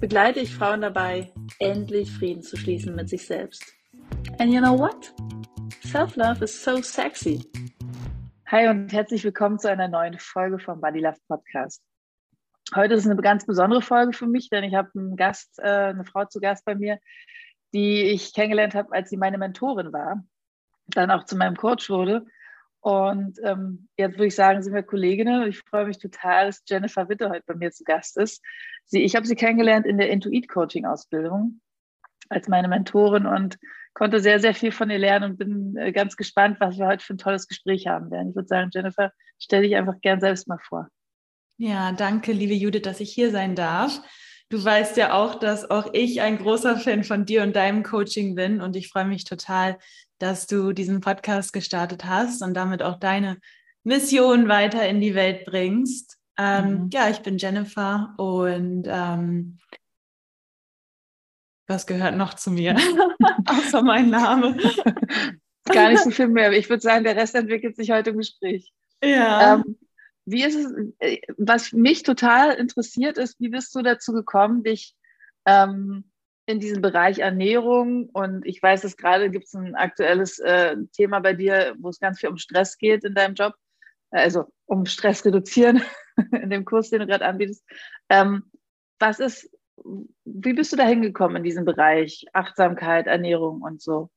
begleite ich Frauen dabei, endlich Frieden zu schließen mit sich selbst. And you know what? Self-love is so sexy. Hi und herzlich willkommen zu einer neuen Folge vom Body Love Podcast. Heute ist eine ganz besondere Folge für mich, denn ich habe einen Gast, äh, eine Frau zu Gast bei mir, die ich kennengelernt habe, als sie meine Mentorin war, dann auch zu meinem Coach wurde und ähm, jetzt würde ich sagen, sind wir Kolleginnen. Ich freue mich total, dass Jennifer Witte heute bei mir zu Gast ist. Sie, ich habe sie kennengelernt in der Intuit-Coaching-Ausbildung als meine Mentorin und konnte sehr, sehr viel von ihr lernen und bin äh, ganz gespannt, was wir heute für ein tolles Gespräch haben werden. Ich würde sagen, Jennifer, stell dich einfach gern selbst mal vor. Ja, danke, liebe Judith, dass ich hier sein darf. Du weißt ja auch, dass auch ich ein großer Fan von dir und deinem Coaching bin und ich freue mich total, dass du diesen Podcast gestartet hast und damit auch deine Mission weiter in die Welt bringst. Ähm, mhm. Ja, ich bin Jennifer und ähm, was gehört noch zu mir? Außer mein Name. Gar nicht so viel mehr. Ich würde sagen, der Rest entwickelt sich heute im Gespräch. Ja. Ähm, wie ist es, äh, was mich total interessiert ist, wie bist du dazu gekommen, dich ähm, in diesem Bereich Ernährung und ich weiß, dass gerade gibt es ein aktuelles äh, Thema bei dir, wo es ganz viel um Stress geht in deinem Job, also um Stress reduzieren in dem Kurs, den du gerade anbietest. Ähm, was ist, wie bist du da hingekommen in diesem Bereich Achtsamkeit, Ernährung und so?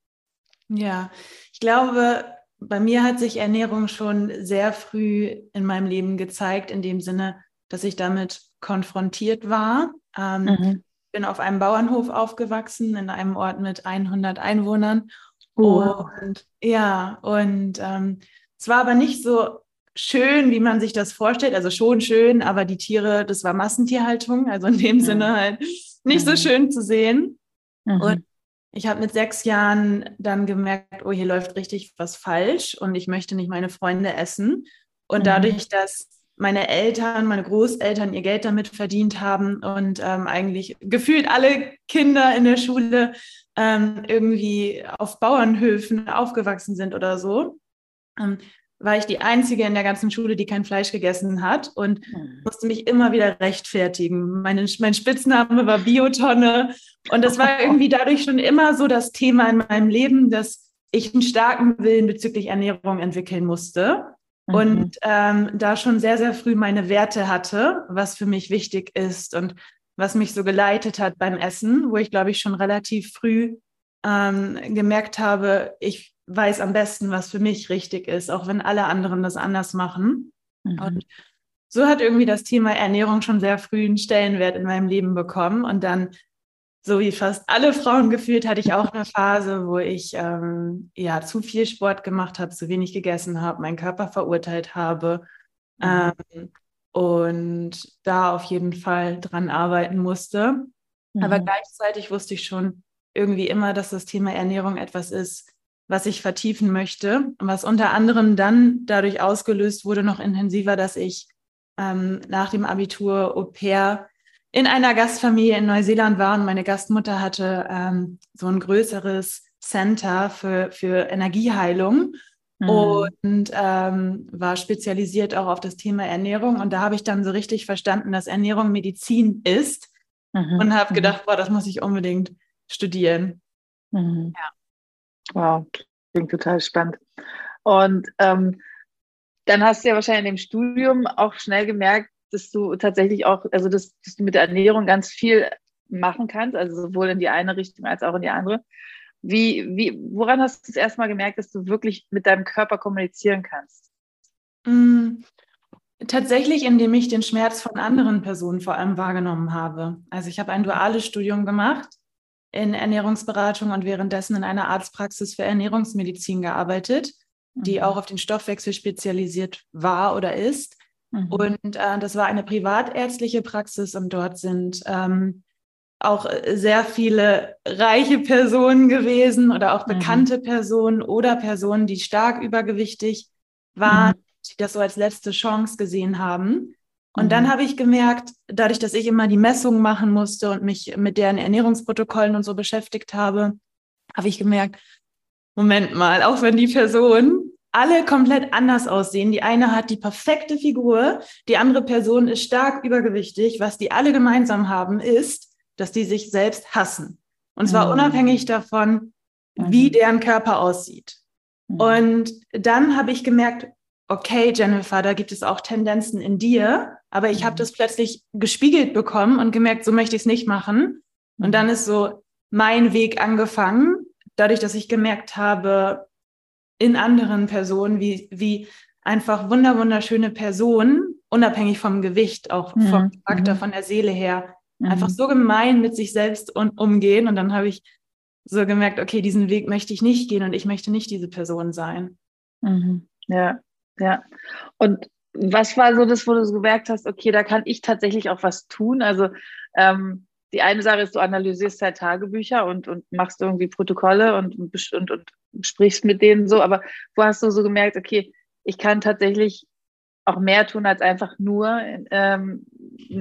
Ja, ich glaube, bei mir hat sich Ernährung schon sehr früh in meinem Leben gezeigt, in dem Sinne, dass ich damit konfrontiert war. Ähm, mhm bin auf einem Bauernhof aufgewachsen, in einem Ort mit 100 Einwohnern. Oh. Und ja, und ähm, es war aber nicht so schön, wie man sich das vorstellt. Also schon schön, aber die Tiere, das war Massentierhaltung, also in dem mhm. Sinne halt nicht mhm. so schön zu sehen. Mhm. Und ich habe mit sechs Jahren dann gemerkt, oh, hier läuft richtig was falsch und ich möchte nicht meine Freunde essen. Und mhm. dadurch, dass meine Eltern, meine Großeltern ihr Geld damit verdient haben und ähm, eigentlich gefühlt alle Kinder in der Schule ähm, irgendwie auf Bauernhöfen aufgewachsen sind oder so, ähm, war ich die Einzige in der ganzen Schule, die kein Fleisch gegessen hat und mhm. musste mich immer wieder rechtfertigen. Meine, mein Spitzname war Biotonne und das war irgendwie dadurch schon immer so das Thema in meinem Leben, dass ich einen starken Willen bezüglich Ernährung entwickeln musste mhm. und ähm, da schon sehr, sehr früh meine Werte hatte, was für mich wichtig ist und was mich so geleitet hat beim Essen, wo ich, glaube ich, schon relativ früh ähm, gemerkt habe, ich weiß am besten, was für mich richtig ist, auch wenn alle anderen das anders machen. Mhm. Und so hat irgendwie das Thema Ernährung schon sehr früh einen Stellenwert in meinem Leben bekommen. Und dann so wie fast alle Frauen gefühlt, hatte ich auch eine Phase, wo ich ähm, ja zu viel Sport gemacht habe, zu wenig gegessen habe, meinen Körper verurteilt habe mhm. ähm, und da auf jeden Fall dran arbeiten musste. Mhm. Aber gleichzeitig wusste ich schon irgendwie immer, dass das Thema Ernährung etwas ist, was ich vertiefen möchte, was unter anderem dann dadurch ausgelöst wurde, noch intensiver, dass ich ähm, nach dem Abitur Au pair in einer Gastfamilie in Neuseeland war und meine Gastmutter hatte ähm, so ein größeres Center für, für Energieheilung mhm. und ähm, war spezialisiert auch auf das Thema Ernährung. Und da habe ich dann so richtig verstanden, dass Ernährung Medizin ist mhm. und habe mhm. gedacht, boah, das muss ich unbedingt studieren. Mhm. Ja. Wow, klingt total spannend. Und ähm, dann hast du ja wahrscheinlich in dem Studium auch schnell gemerkt, dass du tatsächlich auch, also dass, dass du mit der Ernährung ganz viel machen kannst, also sowohl in die eine Richtung als auch in die andere. Wie, wie, woran hast du das erstmal gemerkt, dass du wirklich mit deinem Körper kommunizieren kannst? Mm, tatsächlich, indem ich den Schmerz von anderen Personen vor allem wahrgenommen habe. Also ich habe ein duales Studium gemacht in Ernährungsberatung und währenddessen in einer Arztpraxis für Ernährungsmedizin gearbeitet, die mhm. auch auf den Stoffwechsel spezialisiert war oder ist. Mhm. Und äh, das war eine privatärztliche Praxis und dort sind ähm, auch sehr viele reiche Personen gewesen oder auch mhm. bekannte mhm. Personen oder Personen, die stark übergewichtig waren, mhm. die das so als letzte Chance gesehen haben. Und mhm. dann habe ich gemerkt, dadurch, dass ich immer die Messungen machen musste und mich mit deren Ernährungsprotokollen und so beschäftigt habe, habe ich gemerkt, Moment mal, auch wenn die Personen alle komplett anders aussehen. Die eine hat die perfekte Figur, die andere Person ist stark übergewichtig. Was die alle gemeinsam haben, ist, dass die sich selbst hassen. Und zwar mhm. unabhängig davon, wie mhm. deren Körper aussieht. Mhm. Und dann habe ich gemerkt, okay, Jennifer, da gibt es auch Tendenzen in dir, aber ich habe mhm. das plötzlich gespiegelt bekommen und gemerkt, so möchte ich es nicht machen. Und mhm. dann ist so mein Weg angefangen, dadurch, dass ich gemerkt habe, in anderen Personen, wie, wie einfach wunder, wunderschöne Personen, unabhängig vom Gewicht, auch mhm. vom Charakter, mhm. von der Seele her, mhm. einfach so gemein mit sich selbst und umgehen. Und dann habe ich so gemerkt, okay, diesen Weg möchte ich nicht gehen und ich möchte nicht diese Person sein. Mhm. Ja, ja. Und was war so das, wo du so gemerkt hast, okay, da kann ich tatsächlich auch was tun? Also ähm, die eine Sache ist, du analysierst halt Tagebücher und, und machst irgendwie Protokolle und, und, und, und sprichst mit denen so, aber wo hast du so gemerkt, okay, ich kann tatsächlich auch mehr tun, als einfach nur ähm,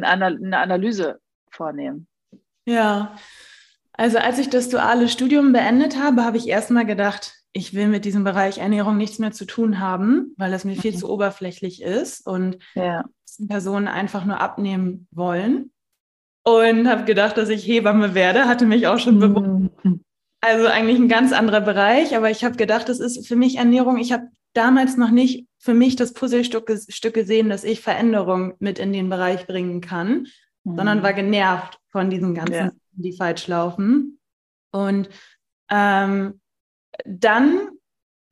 eine Analyse vornehmen? Ja, also als ich das duale Studium beendet habe, habe ich erstmal gedacht, ich will mit diesem Bereich Ernährung nichts mehr zu tun haben, weil das mir viel mhm. zu oberflächlich ist und ja. Personen einfach nur abnehmen wollen. Und habe gedacht, dass ich Hebamme werde, hatte mich auch schon beworben. Also eigentlich ein ganz anderer Bereich, aber ich habe gedacht, das ist für mich Ernährung. Ich habe damals noch nicht für mich das Puzzlestück Stück gesehen, dass ich Veränderung mit in den Bereich bringen kann, mhm. sondern war genervt von diesen ganzen, ja. die falsch laufen. Und ähm, dann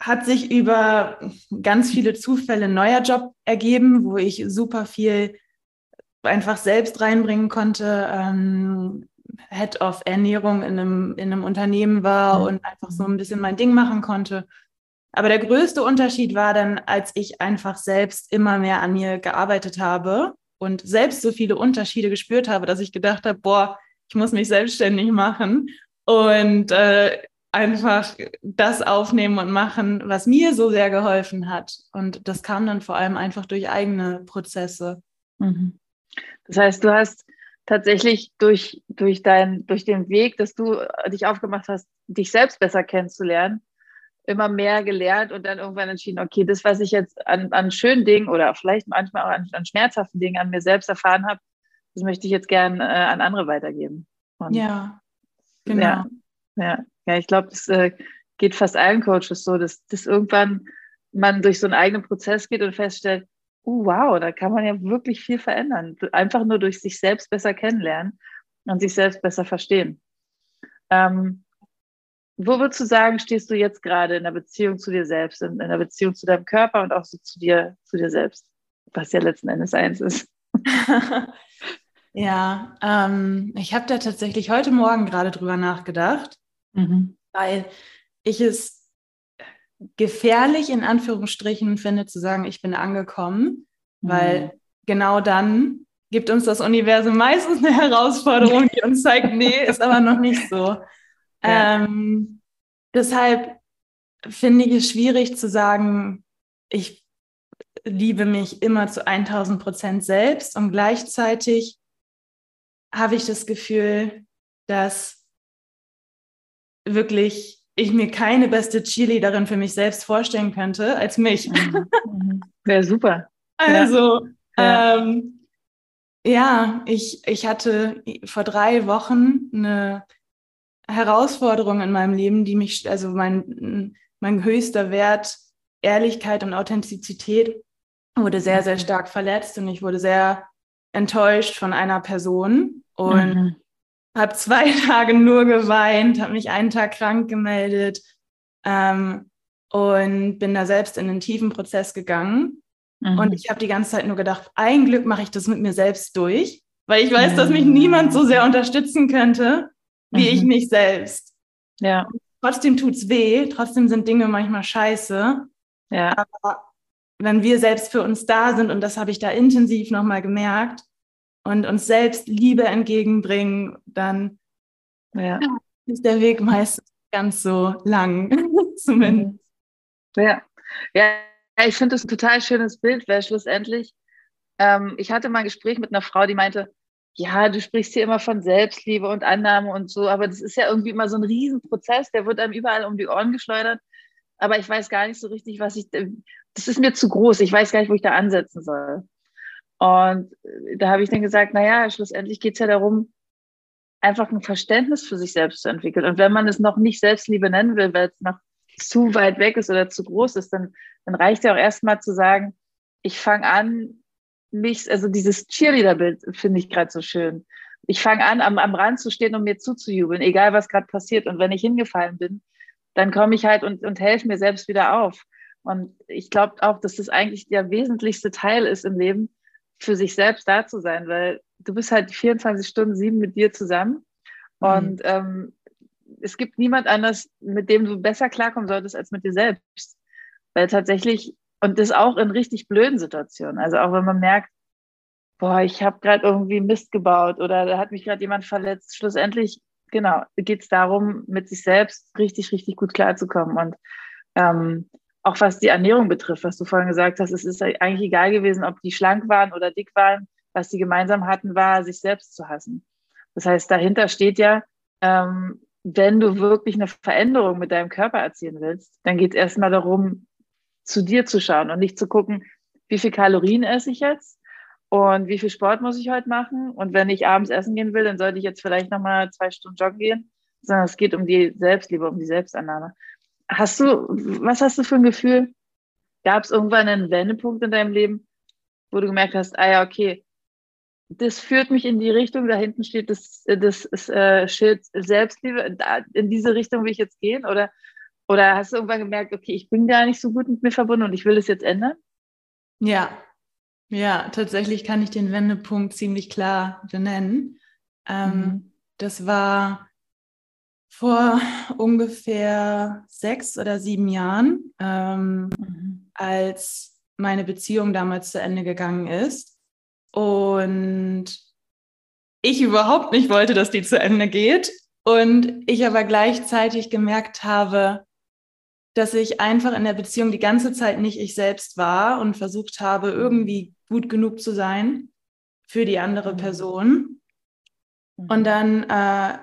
hat sich über ganz viele Zufälle ein neuer Job ergeben, wo ich super viel einfach selbst reinbringen konnte. Ähm, Head of Ernährung in einem, in einem Unternehmen war und einfach so ein bisschen mein Ding machen konnte. Aber der größte Unterschied war dann, als ich einfach selbst immer mehr an mir gearbeitet habe und selbst so viele Unterschiede gespürt habe, dass ich gedacht habe, boah, ich muss mich selbstständig machen und äh, einfach das aufnehmen und machen, was mir so sehr geholfen hat. Und das kam dann vor allem einfach durch eigene Prozesse. Mhm. Das heißt, du hast tatsächlich durch, durch, dein, durch den Weg, dass du dich aufgemacht hast, dich selbst besser kennenzulernen, immer mehr gelernt und dann irgendwann entschieden, okay, das, was ich jetzt an, an schönen Dingen oder vielleicht manchmal auch an, an schmerzhaften Dingen an mir selbst erfahren habe, das möchte ich jetzt gern äh, an andere weitergeben. Und ja, genau. Ja, ja, ja ich glaube, das äh, geht fast allen Coaches so, dass, dass irgendwann man durch so einen eigenen Prozess geht und feststellt, uh, wow, da kann man ja wirklich viel verändern. Einfach nur durch sich selbst besser kennenlernen und sich selbst besser verstehen. Ähm, wo würdest du sagen, stehst du jetzt gerade in der Beziehung zu dir selbst, in, in der Beziehung zu deinem Körper und auch so zu dir, zu dir selbst, was ja letzten Endes eins ist? ja, ähm, ich habe da tatsächlich heute Morgen gerade drüber nachgedacht, mhm. weil ich es gefährlich in Anführungsstrichen finde, zu sagen, ich bin angekommen, mhm. weil genau dann gibt uns das Universum meistens eine Herausforderung, die uns zeigt, nee, ist aber noch nicht so. Ja. Ähm, deshalb finde ich es schwierig zu sagen, ich liebe mich immer zu 1000 Prozent selbst und gleichzeitig habe ich das Gefühl, dass wirklich ich mir keine beste Cheerleaderin für mich selbst vorstellen könnte als mich. Mhm. mhm. Wäre super. Also, ja, ähm, ja ich, ich hatte vor drei Wochen eine Herausforderung in meinem Leben, die mich, also mein, mein höchster Wert, Ehrlichkeit und Authentizität, wurde sehr, sehr mhm. stark verletzt und ich wurde sehr enttäuscht von einer Person. Und mhm habe zwei Tage nur geweint, habe mich einen Tag krank gemeldet ähm, und bin da selbst in einen tiefen Prozess gegangen. Mhm. Und ich habe die ganze Zeit nur gedacht, ein Glück mache ich das mit mir selbst durch, weil ich weiß, mhm. dass mich niemand so sehr unterstützen könnte, wie mhm. ich mich selbst. Ja. Und trotzdem tut's weh, trotzdem sind Dinge manchmal scheiße. Ja. Aber wenn wir selbst für uns da sind, und das habe ich da intensiv nochmal gemerkt, und uns selbst Liebe entgegenbringen, dann ja. ist der Weg meistens ganz so lang, zumindest. Ja, ja ich finde das ein total schönes Bild, weil schlussendlich, ähm, ich hatte mal ein Gespräch mit einer Frau, die meinte, ja, du sprichst hier immer von Selbstliebe und Annahme und so, aber das ist ja irgendwie immer so ein Riesenprozess, der wird einem überall um die Ohren geschleudert. Aber ich weiß gar nicht so richtig, was ich, das ist mir zu groß. Ich weiß gar nicht, wo ich da ansetzen soll. Und da habe ich dann gesagt, naja, schlussendlich geht es ja darum, einfach ein Verständnis für sich selbst zu entwickeln. Und wenn man es noch nicht Selbstliebe nennen will, weil es noch zu weit weg ist oder zu groß ist, dann, dann reicht ja auch erstmal zu sagen, ich fange an, mich, also dieses Cheerleader-Bild finde ich gerade so schön. Ich fange an, am, am Rand zu stehen und mir zuzujubeln, egal was gerade passiert. Und wenn ich hingefallen bin, dann komme ich halt und, und helfe mir selbst wieder auf. Und ich glaube auch, dass das eigentlich der wesentlichste Teil ist im Leben, für sich selbst da zu sein, weil du bist halt 24 Stunden sieben mit dir zusammen. Mhm. Und ähm, es gibt niemand anders, mit dem du besser klarkommen solltest als mit dir selbst. Weil tatsächlich und das auch in richtig blöden Situationen. Also auch wenn man merkt, boah, ich habe gerade irgendwie Mist gebaut oder da hat mich gerade jemand verletzt. Schlussendlich, genau, geht es darum, mit sich selbst richtig, richtig gut klarzukommen. Und ähm, auch was die Ernährung betrifft, was du vorhin gesagt hast, es ist eigentlich egal gewesen, ob die schlank waren oder dick waren. Was die gemeinsam hatten, war, sich selbst zu hassen. Das heißt, dahinter steht ja, ähm, wenn du wirklich eine Veränderung mit deinem Körper erzielen willst, dann geht es erstmal darum, zu dir zu schauen und nicht zu gucken, wie viel Kalorien esse ich jetzt und wie viel Sport muss ich heute machen. Und wenn ich abends essen gehen will, dann sollte ich jetzt vielleicht nochmal zwei Stunden joggen gehen, sondern es geht um die Selbstliebe, um die Selbstannahme. Hast du, was hast du für ein Gefühl? Gab es irgendwann einen Wendepunkt in deinem Leben, wo du gemerkt hast, ah ja, okay, das führt mich in die Richtung, da hinten steht das, das, das äh, Schild Selbstliebe, da, in diese Richtung will ich jetzt gehen? Oder oder hast du irgendwann gemerkt, okay, ich bin gar nicht so gut mit mir verbunden und ich will es jetzt ändern? Ja, ja, tatsächlich kann ich den Wendepunkt ziemlich klar benennen. Ähm, mhm. Das war vor ungefähr sechs oder sieben Jahren, ähm, mhm. als meine Beziehung damals zu Ende gegangen ist. Und ich überhaupt nicht wollte, dass die zu Ende geht. Und ich aber gleichzeitig gemerkt habe, dass ich einfach in der Beziehung die ganze Zeit nicht ich selbst war und versucht habe, irgendwie gut genug zu sein für die andere mhm. Person. Mhm. Und dann äh,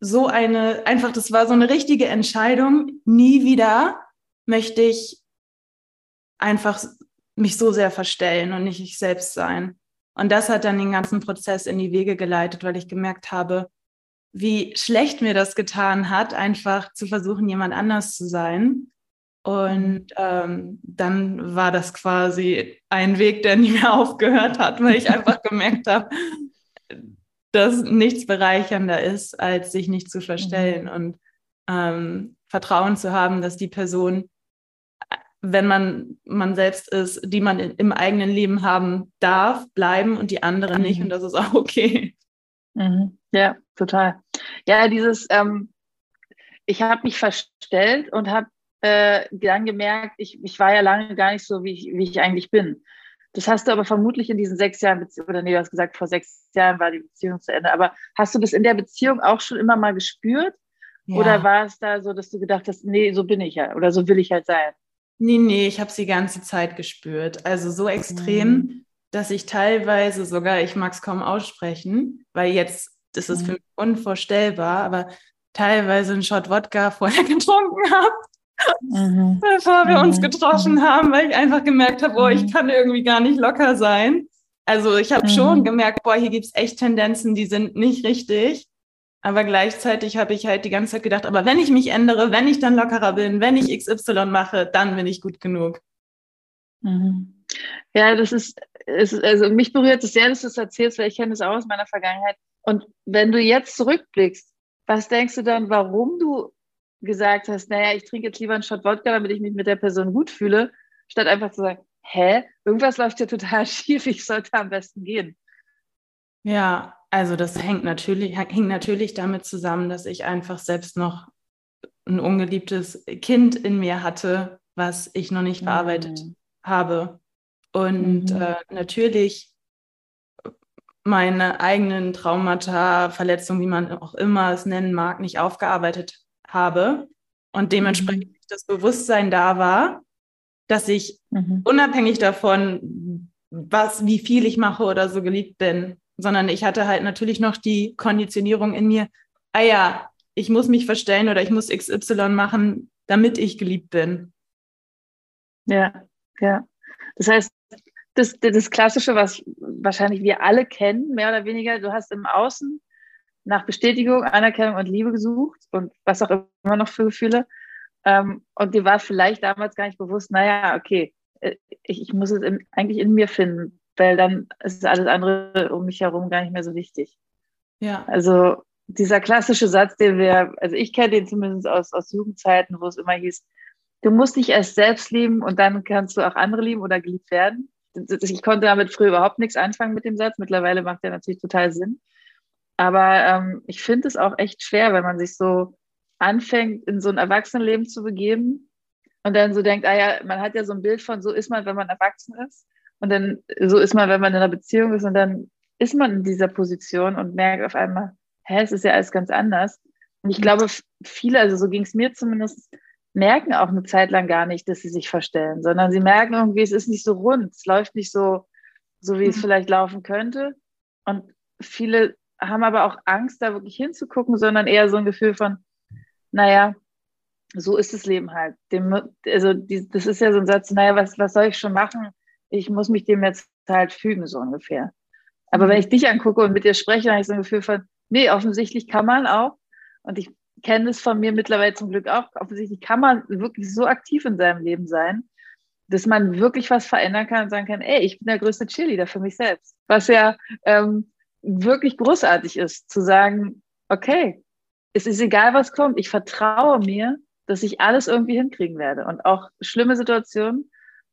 so eine, einfach, das war so eine richtige Entscheidung, nie wieder möchte ich einfach mich so sehr verstellen und nicht ich selbst sein. Und das hat dann den ganzen Prozess in die Wege geleitet, weil ich gemerkt habe, wie schlecht mir das getan hat, einfach zu versuchen, jemand anders zu sein. Und ähm, dann war das quasi ein Weg, der nie mehr aufgehört hat, weil ich einfach gemerkt habe, dass nichts bereichernder ist, als sich nicht zu verstellen mhm. und ähm, Vertrauen zu haben, dass die Person, wenn man man selbst ist, die man in, im eigenen Leben haben darf, bleiben und die andere nicht. Mhm. Und das ist auch okay. Mhm. Ja, total. Ja, dieses, ähm, ich habe mich verstellt und habe äh, dann gemerkt, ich, ich war ja lange gar nicht so, wie ich, wie ich eigentlich bin. Das hast du aber vermutlich in diesen sechs Jahren, oder nee, du hast gesagt, vor sechs Jahren war die Beziehung zu Ende. Aber hast du das in der Beziehung auch schon immer mal gespürt? Ja. Oder war es da so, dass du gedacht hast, nee, so bin ich ja oder so will ich halt sein? Nee, nee, ich habe es die ganze Zeit gespürt. Also so extrem, mhm. dass ich teilweise sogar, ich mag es kaum aussprechen, weil jetzt das ist für mich unvorstellbar, aber teilweise einen Shot Wodka vorher getrunken habe, mhm. bevor wir mhm. uns getroffen mhm. haben, weil ich einfach gemerkt habe, oh, ich mhm. kann irgendwie gar nicht locker sein. Also ich habe schon mhm. gemerkt, boah, hier gibt es echt Tendenzen, die sind nicht richtig. Aber gleichzeitig habe ich halt die ganze Zeit gedacht, aber wenn ich mich ändere, wenn ich dann lockerer bin, wenn ich XY mache, dann bin ich gut genug. Mhm. Ja, das ist, ist, also mich berührt es sehr, dass du es erzählst, weil ich kenne es auch aus meiner Vergangenheit. Und wenn du jetzt zurückblickst, was denkst du dann, warum du gesagt hast, naja, ich trinke jetzt lieber einen Shot Wodka, damit ich mich mit der Person gut fühle, statt einfach zu sagen, hä, irgendwas läuft ja total schief, ich sollte am besten gehen. Ja, also das hängt natürlich, hängt natürlich damit zusammen, dass ich einfach selbst noch ein ungeliebtes Kind in mir hatte, was ich noch nicht verarbeitet mhm. habe. Und mhm. äh, natürlich meine eigenen Traumata, Verletzungen, wie man auch immer es nennen mag, nicht aufgearbeitet habe und dementsprechend mhm. das Bewusstsein da war, dass ich mhm. unabhängig davon, was, wie viel ich mache oder so geliebt bin, sondern ich hatte halt natürlich noch die Konditionierung in mir, ah ja, ich muss mich verstellen oder ich muss XY machen, damit ich geliebt bin. Ja, ja. Das heißt, das, das Klassische, was wahrscheinlich wir alle kennen, mehr oder weniger, du hast im Außen nach Bestätigung, Anerkennung und Liebe gesucht und was auch immer noch für Gefühle. Ähm, und dir war vielleicht damals gar nicht bewusst, naja, okay, äh, ich, ich muss es in, eigentlich in mir finden, weil dann ist alles andere um mich herum gar nicht mehr so wichtig. Ja. Also dieser klassische Satz, den wir, also ich kenne den zumindest aus, aus Jugendzeiten, wo es immer hieß, du musst dich erst selbst lieben und dann kannst du auch andere lieben oder geliebt werden. Ich konnte damit früher überhaupt nichts anfangen mit dem Satz. Mittlerweile macht der natürlich total Sinn. Aber ähm, ich finde es auch echt schwer, wenn man sich so anfängt, in so ein Erwachsenenleben zu begeben und dann so denkt, ah ja, man hat ja so ein Bild von, so ist man, wenn man erwachsen ist. Und dann so ist man, wenn man in einer Beziehung ist und dann ist man in dieser Position und merkt auf einmal, hä, es ist ja alles ganz anders. Und ich glaube, viele, also so ging es mir zumindest, merken auch eine Zeit lang gar nicht, dass sie sich verstellen, sondern sie merken irgendwie, es ist nicht so rund, es läuft nicht so, so wie es mhm. vielleicht laufen könnte. Und viele haben aber auch Angst, da wirklich hinzugucken, sondern eher so ein Gefühl von, naja, so ist das Leben halt. Dem, also die, das ist ja so ein Satz, naja, was, was soll ich schon machen? Ich muss mich dem jetzt halt fügen, so ungefähr. Aber mhm. wenn ich dich angucke und mit dir spreche, dann habe ich so ein Gefühl von, nee, offensichtlich kann man auch. Und ich kenne es von mir mittlerweile zum Glück auch. Offensichtlich kann man wirklich so aktiv in seinem Leben sein, dass man wirklich was verändern kann und sagen kann, ey, ich bin der größte Cheerleader für mich selbst. Was ja ähm, wirklich großartig ist, zu sagen, okay, es ist egal, was kommt, ich vertraue mir, dass ich alles irgendwie hinkriegen werde. Und auch schlimme Situationen,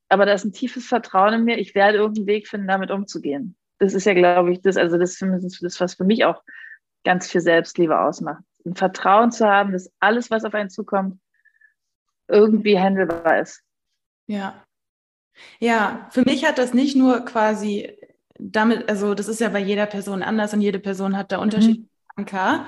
aber da ist ein tiefes Vertrauen in mir, ich werde irgendeinen Weg finden, damit umzugehen. Das ist ja, glaube ich, das, also das ist das, was für mich auch ganz viel Selbstliebe ausmacht. Ein Vertrauen zu haben, dass alles, was auf einen zukommt, irgendwie handelbar ist. Ja. Ja, für mich hat das nicht nur quasi damit, also das ist ja bei jeder Person anders und jede Person hat da mhm. unterschiedliche mhm. Anker.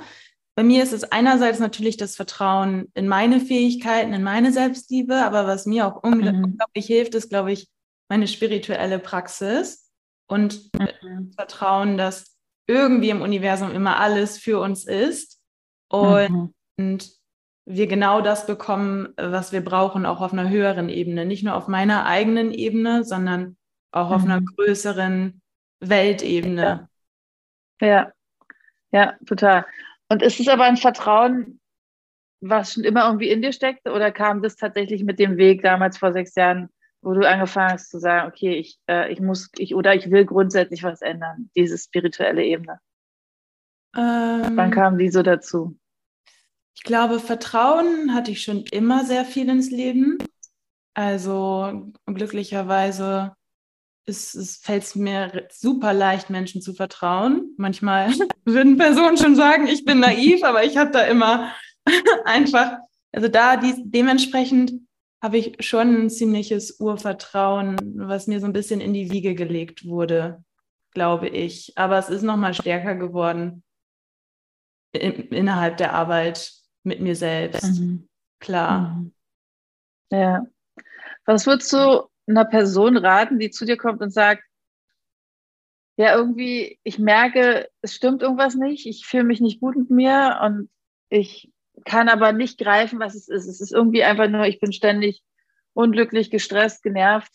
Bei mir ist es einerseits natürlich das Vertrauen in meine Fähigkeiten, in meine Selbstliebe, aber was mir auch unglaublich mhm. hilft, ist, glaube ich, meine spirituelle Praxis und mhm. Vertrauen, dass irgendwie im Universum immer alles für uns ist und, mhm. und wir genau das bekommen, was wir brauchen, auch auf einer höheren Ebene. Nicht nur auf meiner eigenen Ebene, sondern auch auf einer mhm. größeren Weltebene. Ja. ja, ja, total. Und ist es aber ein Vertrauen, was schon immer irgendwie in dir steckt, oder kam das tatsächlich mit dem Weg damals vor sechs Jahren, wo du angefangen hast zu sagen, okay, ich, äh, ich muss, ich oder ich will grundsätzlich was ändern, diese spirituelle Ebene? Ähm, Wann kam die so dazu? Ich glaube, Vertrauen hatte ich schon immer sehr viel ins Leben. Also glücklicherweise ist, es fällt mir super leicht, Menschen zu vertrauen. Manchmal würden Personen schon sagen, ich bin naiv, aber ich habe da immer einfach, also da die, dementsprechend habe ich schon ein ziemliches Urvertrauen, was mir so ein bisschen in die Wiege gelegt wurde, glaube ich. Aber es ist nochmal stärker geworden in, innerhalb der Arbeit mit mir selbst. Mhm. Klar. Mhm. Ja. Was würdest du einer Person raten, die zu dir kommt und sagt, ja, irgendwie, ich merke, es stimmt irgendwas nicht, ich fühle mich nicht gut mit mir und ich kann aber nicht greifen, was es ist. Es ist irgendwie einfach nur, ich bin ständig unglücklich, gestresst, genervt.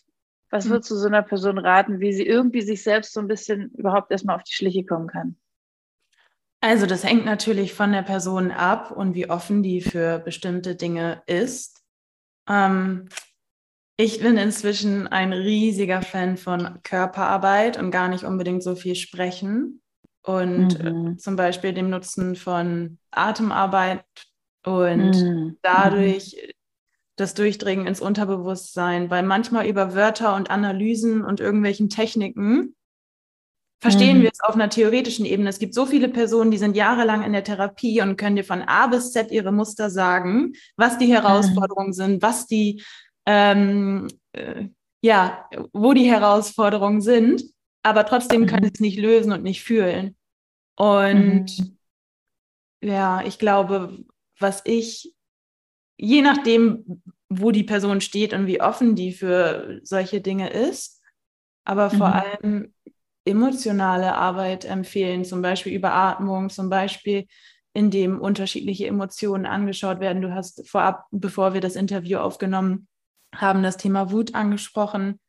Was würdest du so einer Person raten, wie sie irgendwie sich selbst so ein bisschen überhaupt erstmal auf die Schliche kommen kann? Also das hängt natürlich von der Person ab und wie offen die für bestimmte Dinge ist. Ähm, ich bin inzwischen ein riesiger Fan von Körperarbeit und gar nicht unbedingt so viel sprechen. Und äh, mhm. zum Beispiel dem Nutzen von Atemarbeit und mhm. dadurch das Durchdringen ins Unterbewusstsein, weil manchmal über Wörter und Analysen und irgendwelchen Techniken verstehen mhm. wir es auf einer theoretischen Ebene. Es gibt so viele Personen, die sind jahrelang in der Therapie und können dir von A bis Z ihre Muster sagen, was die mhm. Herausforderungen sind, was die ähm, äh, ja, wo die Herausforderungen sind. aber trotzdem können mhm. es nicht lösen und nicht fühlen. Und mhm. ja, ich glaube, was ich, je nachdem, wo die Person steht und wie offen die für solche Dinge ist, aber vor mhm. allem emotionale Arbeit empfehlen, zum Beispiel über Atmung, zum Beispiel indem unterschiedliche Emotionen angeschaut werden. Du hast vorab, bevor wir das Interview aufgenommen haben, das Thema Wut angesprochen.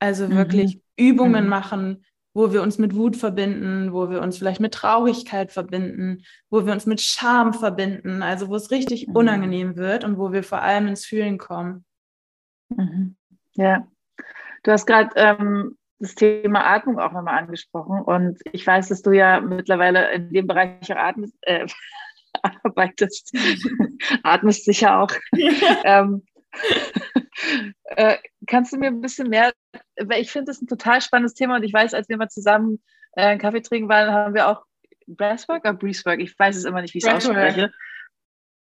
Also wirklich mhm. Übungen mhm. machen, wo wir uns mit Wut verbinden, wo wir uns vielleicht mit Traurigkeit verbinden, wo wir uns mit Scham verbinden, also wo es richtig mhm. unangenehm wird und wo wir vor allem ins Fühlen kommen. Mhm. Ja, du hast gerade ähm, das Thema Atmung auch nochmal angesprochen und ich weiß, dass du ja mittlerweile in dem Bereich auch atmest, äh, arbeitest, atmest sicher auch. ähm, äh, kannst du mir ein bisschen mehr, weil ich finde das ein total spannendes Thema und ich weiß, als wir mal zusammen äh, einen Kaffee trinken waren, haben wir auch Breathwork oder Breathwork, ich weiß es immer nicht, wie ich es ausspreche,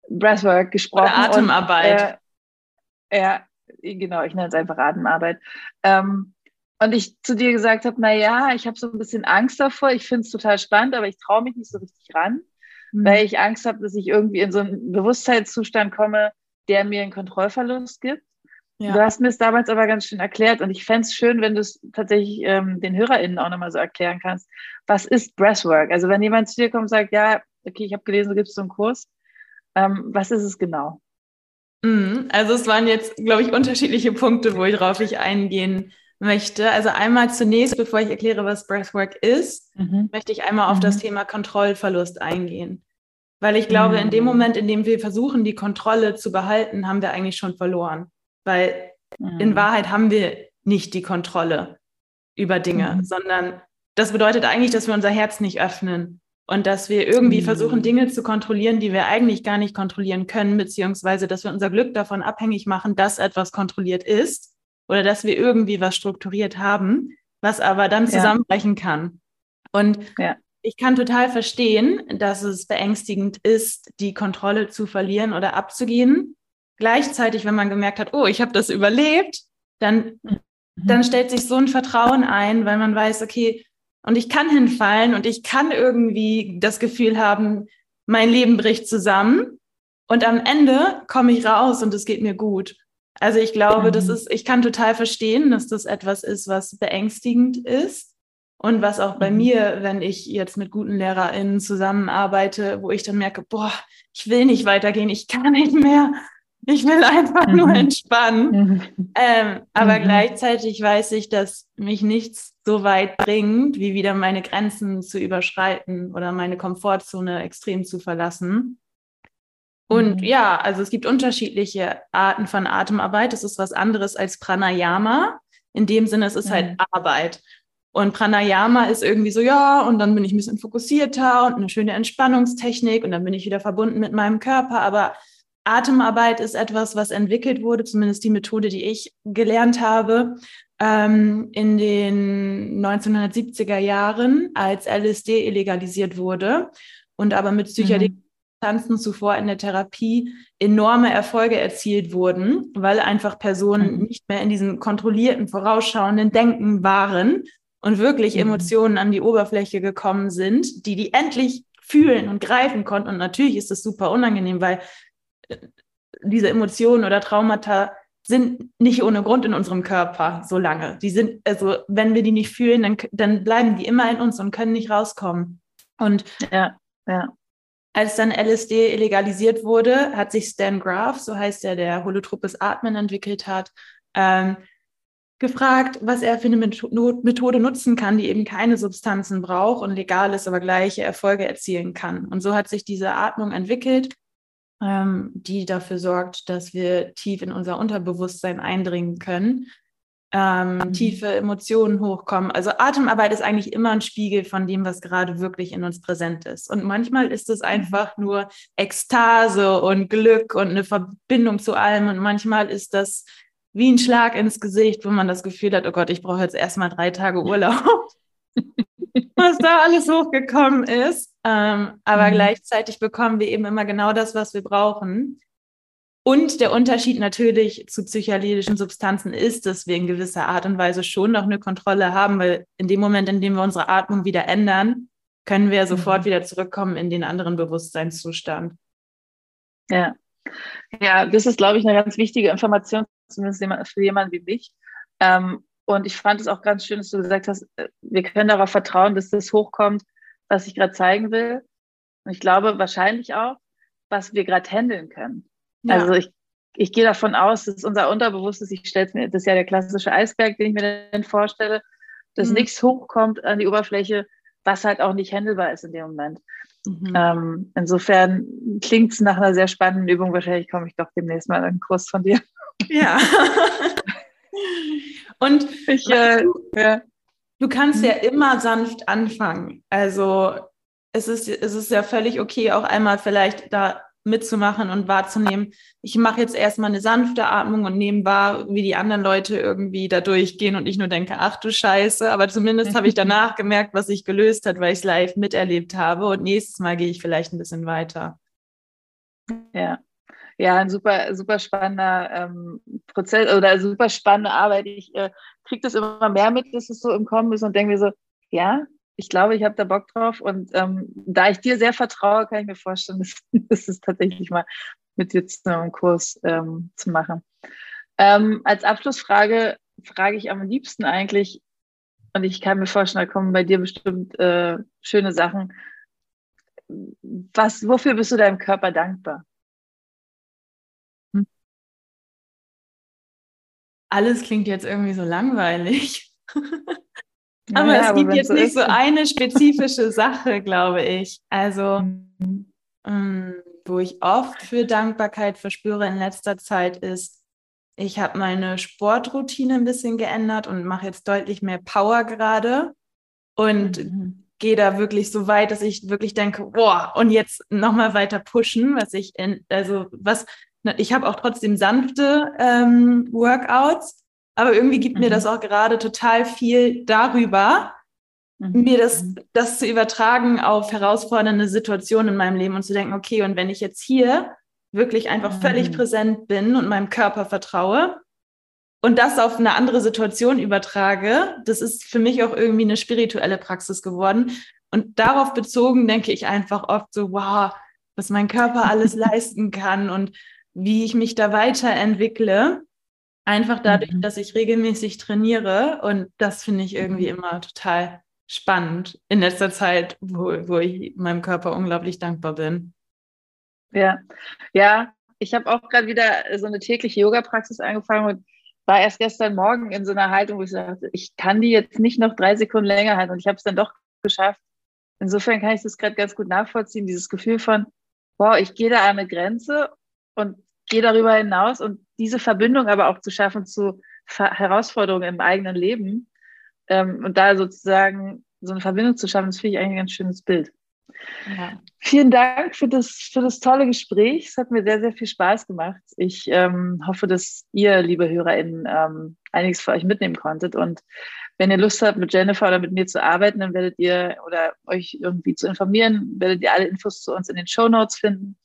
Breathwork gesprochen. Oder Atemarbeit. Und, äh, ja, genau, ich nenne es einfach Atemarbeit. Ähm, und ich zu dir gesagt habe, na ja, ich habe so ein bisschen Angst davor, ich finde es total spannend, aber ich traue mich nicht so richtig ran, mhm. weil ich Angst habe, dass ich irgendwie in so einen Bewusstseinszustand komme, der mir einen Kontrollverlust gibt. Ja. Du hast mir es damals aber ganz schön erklärt und ich fände es schön, wenn du es tatsächlich ähm, den HörerInnen auch nochmal so erklären kannst. Was ist Breathwork? Also wenn jemand zu dir kommt und sagt, ja, okay, ich habe gelesen, du gibst so einen Kurs, ähm, was ist es genau? Mhm. Also es waren jetzt, glaube ich, unterschiedliche Punkte, worauf ich eingehen möchte. Also einmal zunächst, bevor ich erkläre, was Breathwork ist, mhm. möchte ich einmal auf mhm. das Thema Kontrollverlust eingehen. Weil ich glaube, in dem mhm. Moment, in dem wir versuchen, die Kontrolle zu behalten, haben wir eigentlich schon verloren. Weil mhm. in Wahrheit haben wir nicht die Kontrolle über Dinge, mhm. sondern das bedeutet eigentlich, dass wir unser Herz nicht öffnen und dass wir irgendwie mhm. versuchen, Dinge zu kontrollieren, die wir eigentlich gar nicht kontrollieren können, beziehungsweise dass wir unser Glück davon abhängig machen, dass etwas kontrolliert ist oder dass wir irgendwie was strukturiert haben, was aber dann zusammenbrechen ja. kann. Und ja ich kann total verstehen, dass es beängstigend ist, die Kontrolle zu verlieren oder abzugehen. Gleichzeitig, wenn man gemerkt hat, oh, ich habe das überlebt, dann, mhm. dann stellt sich so ein Vertrauen ein, weil man weiß, okay, und ich kann hinfallen und ich kann irgendwie das Gefühl haben, mein Leben bricht zusammen und am Ende komme ich raus und es geht mir gut. Also ich glaube, mhm. das ist, ich kann total verstehen, dass das etwas ist, was beängstigend ist. Und was auch bei mhm. mir, wenn ich jetzt mit guten LehrerInnen zusammenarbeite, wo ich dann merke, boah, ich will nicht weitergehen, ich kann nicht mehr, ich will einfach mhm. nur entspannen. Mhm. Ähm, aber mhm. gleichzeitig weiß ich, dass mich nichts so weit bringt, wie wieder meine Grenzen zu überschreiten oder meine Komfortzone extrem zu verlassen. Und mhm. ja, also es gibt unterschiedliche Arten von Atemarbeit. Das ist was anderes als Pranayama. In dem Sinne, es ist halt mhm. Arbeit. Und Pranayama ist irgendwie so, ja, und dann bin ich ein bisschen fokussierter und eine schöne Entspannungstechnik und dann bin ich wieder verbunden mit meinem Körper. Aber Atemarbeit ist etwas, was entwickelt wurde, zumindest die Methode, die ich gelernt habe, ähm, in den 1970er Jahren, als LSD illegalisiert wurde und aber mit psychedelischen Substanzen zuvor in der Therapie enorme Erfolge erzielt wurden, weil einfach Personen mhm. nicht mehr in diesem kontrollierten, vorausschauenden Denken waren, und wirklich mhm. Emotionen an die Oberfläche gekommen sind, die die endlich fühlen und greifen konnten. Und natürlich ist das super unangenehm, weil diese Emotionen oder Traumata sind nicht ohne Grund in unserem Körper so lange. Die sind, also wenn wir die nicht fühlen, dann, dann bleiben die immer in uns und können nicht rauskommen. Und ja, ja. als dann LSD illegalisiert wurde, hat sich Stan Graf, so heißt er, der holotropes Atmen entwickelt hat, ähm, gefragt, was er für eine Methode nutzen kann, die eben keine Substanzen braucht und legal ist, aber gleiche Erfolge erzielen kann. Und so hat sich diese Atmung entwickelt, ähm, die dafür sorgt, dass wir tief in unser Unterbewusstsein eindringen können, ähm, mhm. tiefe Emotionen hochkommen. Also Atemarbeit ist eigentlich immer ein Spiegel von dem, was gerade wirklich in uns präsent ist. Und manchmal ist es einfach nur Ekstase und Glück und eine Verbindung zu allem. Und manchmal ist das wie ein Schlag ins Gesicht, wo man das Gefühl hat, oh Gott, ich brauche jetzt erstmal drei Tage Urlaub, was da alles hochgekommen ist. Ähm, aber mhm. gleichzeitig bekommen wir eben immer genau das, was wir brauchen. Und der Unterschied natürlich zu psychedelischen Substanzen ist, dass wir in gewisser Art und Weise schon noch eine Kontrolle haben, weil in dem Moment, in dem wir unsere Atmung wieder ändern, können wir sofort mhm. wieder zurückkommen in den anderen Bewusstseinszustand. Ja. Ja, das ist, glaube ich, eine ganz wichtige Information, zumindest für jemanden wie mich. Ähm, und ich fand es auch ganz schön, dass du gesagt hast, äh, wir können darauf vertrauen, dass das hochkommt, was ich gerade zeigen will. Und ich glaube wahrscheinlich auch, was wir gerade handeln können. Ja. Also ich, ich gehe davon aus, dass unser Unterbewusstes, ich stelle mir, das ist ja der klassische Eisberg, den ich mir dann vorstelle, dass mhm. nichts hochkommt an die Oberfläche, was halt auch nicht handelbar ist in dem Moment. Mhm. Ähm, insofern klingt es nach einer sehr spannenden Übung. Wahrscheinlich komme ich doch demnächst mal in einen Kurs von dir. Ja. Und ich, äh, du, ja. du kannst mhm. ja immer sanft anfangen. Also es ist, es ist ja völlig okay, auch einmal vielleicht da mitzumachen und wahrzunehmen, ich mache jetzt erstmal eine sanfte Atmung und nehme wahr, wie die anderen Leute irgendwie da durchgehen und ich nur denke, ach du Scheiße, aber zumindest habe ich danach gemerkt, was sich gelöst hat, weil ich es live miterlebt habe und nächstes Mal gehe ich vielleicht ein bisschen weiter. Ja. Ja, ein super, super spannender ähm, Prozess oder super spannende Arbeit. Ich äh, kriege das immer mehr mit, dass es so im Kommen ist und denke mir so, ja, ich glaube, ich habe da Bock drauf. Und ähm, da ich dir sehr vertraue, kann ich mir vorstellen, dass, dass es tatsächlich mal mit dir zu einem Kurs ähm, zu machen. Ähm, als Abschlussfrage frage ich am liebsten eigentlich, und ich kann mir vorstellen, da kommen bei dir bestimmt äh, schöne Sachen. Was, wofür bist du deinem Körper dankbar? Alles klingt jetzt irgendwie so langweilig. Aber ja, es aber gibt jetzt so nicht so eine spezifische Sache, glaube ich. Also, mhm. ähm, wo ich oft für Dankbarkeit verspüre in letzter Zeit ist, ich habe meine Sportroutine ein bisschen geändert und mache jetzt deutlich mehr Power gerade und mhm. gehe da wirklich so weit, dass ich wirklich denke, boah, und jetzt nochmal weiter pushen, was ich in, also was, ich habe auch trotzdem sanfte ähm, Workouts, aber irgendwie gibt mhm. mir das auch gerade total viel darüber, mhm. mir das, mhm. das zu übertragen auf herausfordernde Situationen in meinem Leben und zu denken, okay, und wenn ich jetzt hier wirklich einfach mhm. völlig präsent bin und meinem Körper vertraue und das auf eine andere Situation übertrage, das ist für mich auch irgendwie eine spirituelle Praxis geworden. Und darauf bezogen denke ich einfach oft so, wow, was mein Körper alles leisten kann und wie ich mich da weiterentwickle. Einfach dadurch, mhm. dass ich regelmäßig trainiere und das finde ich irgendwie mhm. immer total spannend in letzter Zeit, wo, wo ich meinem Körper unglaublich dankbar bin. Ja, ja, ich habe auch gerade wieder so eine tägliche Yoga-Praxis angefangen und war erst gestern Morgen in so einer Haltung, wo ich sagte, ich kann die jetzt nicht noch drei Sekunden länger halten und ich habe es dann doch geschafft. Insofern kann ich das gerade ganz gut nachvollziehen, dieses Gefühl von, wow, ich gehe da an eine Grenze und gehe darüber hinaus und diese Verbindung aber auch zu schaffen zu Herausforderungen im eigenen Leben ähm, und da sozusagen so eine Verbindung zu schaffen, das finde ich eigentlich ein ganz schönes Bild. Ja. Vielen Dank für das, für das tolle Gespräch. Es hat mir sehr, sehr viel Spaß gemacht. Ich ähm, hoffe, dass ihr, liebe HörerInnen, ähm, einiges für euch mitnehmen konntet. Und wenn ihr Lust habt, mit Jennifer oder mit mir zu arbeiten, dann werdet ihr oder euch irgendwie zu informieren, werdet ihr alle Infos zu uns in den Show Notes finden.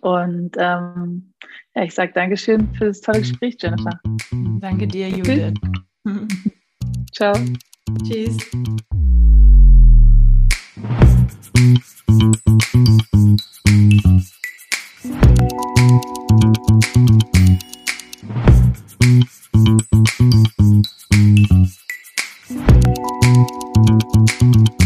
Und ähm, ja, ich sage Dankeschön für das tolle Gespräch, Jennifer. Danke dir, Judith. Ciao. Tschüss. Thank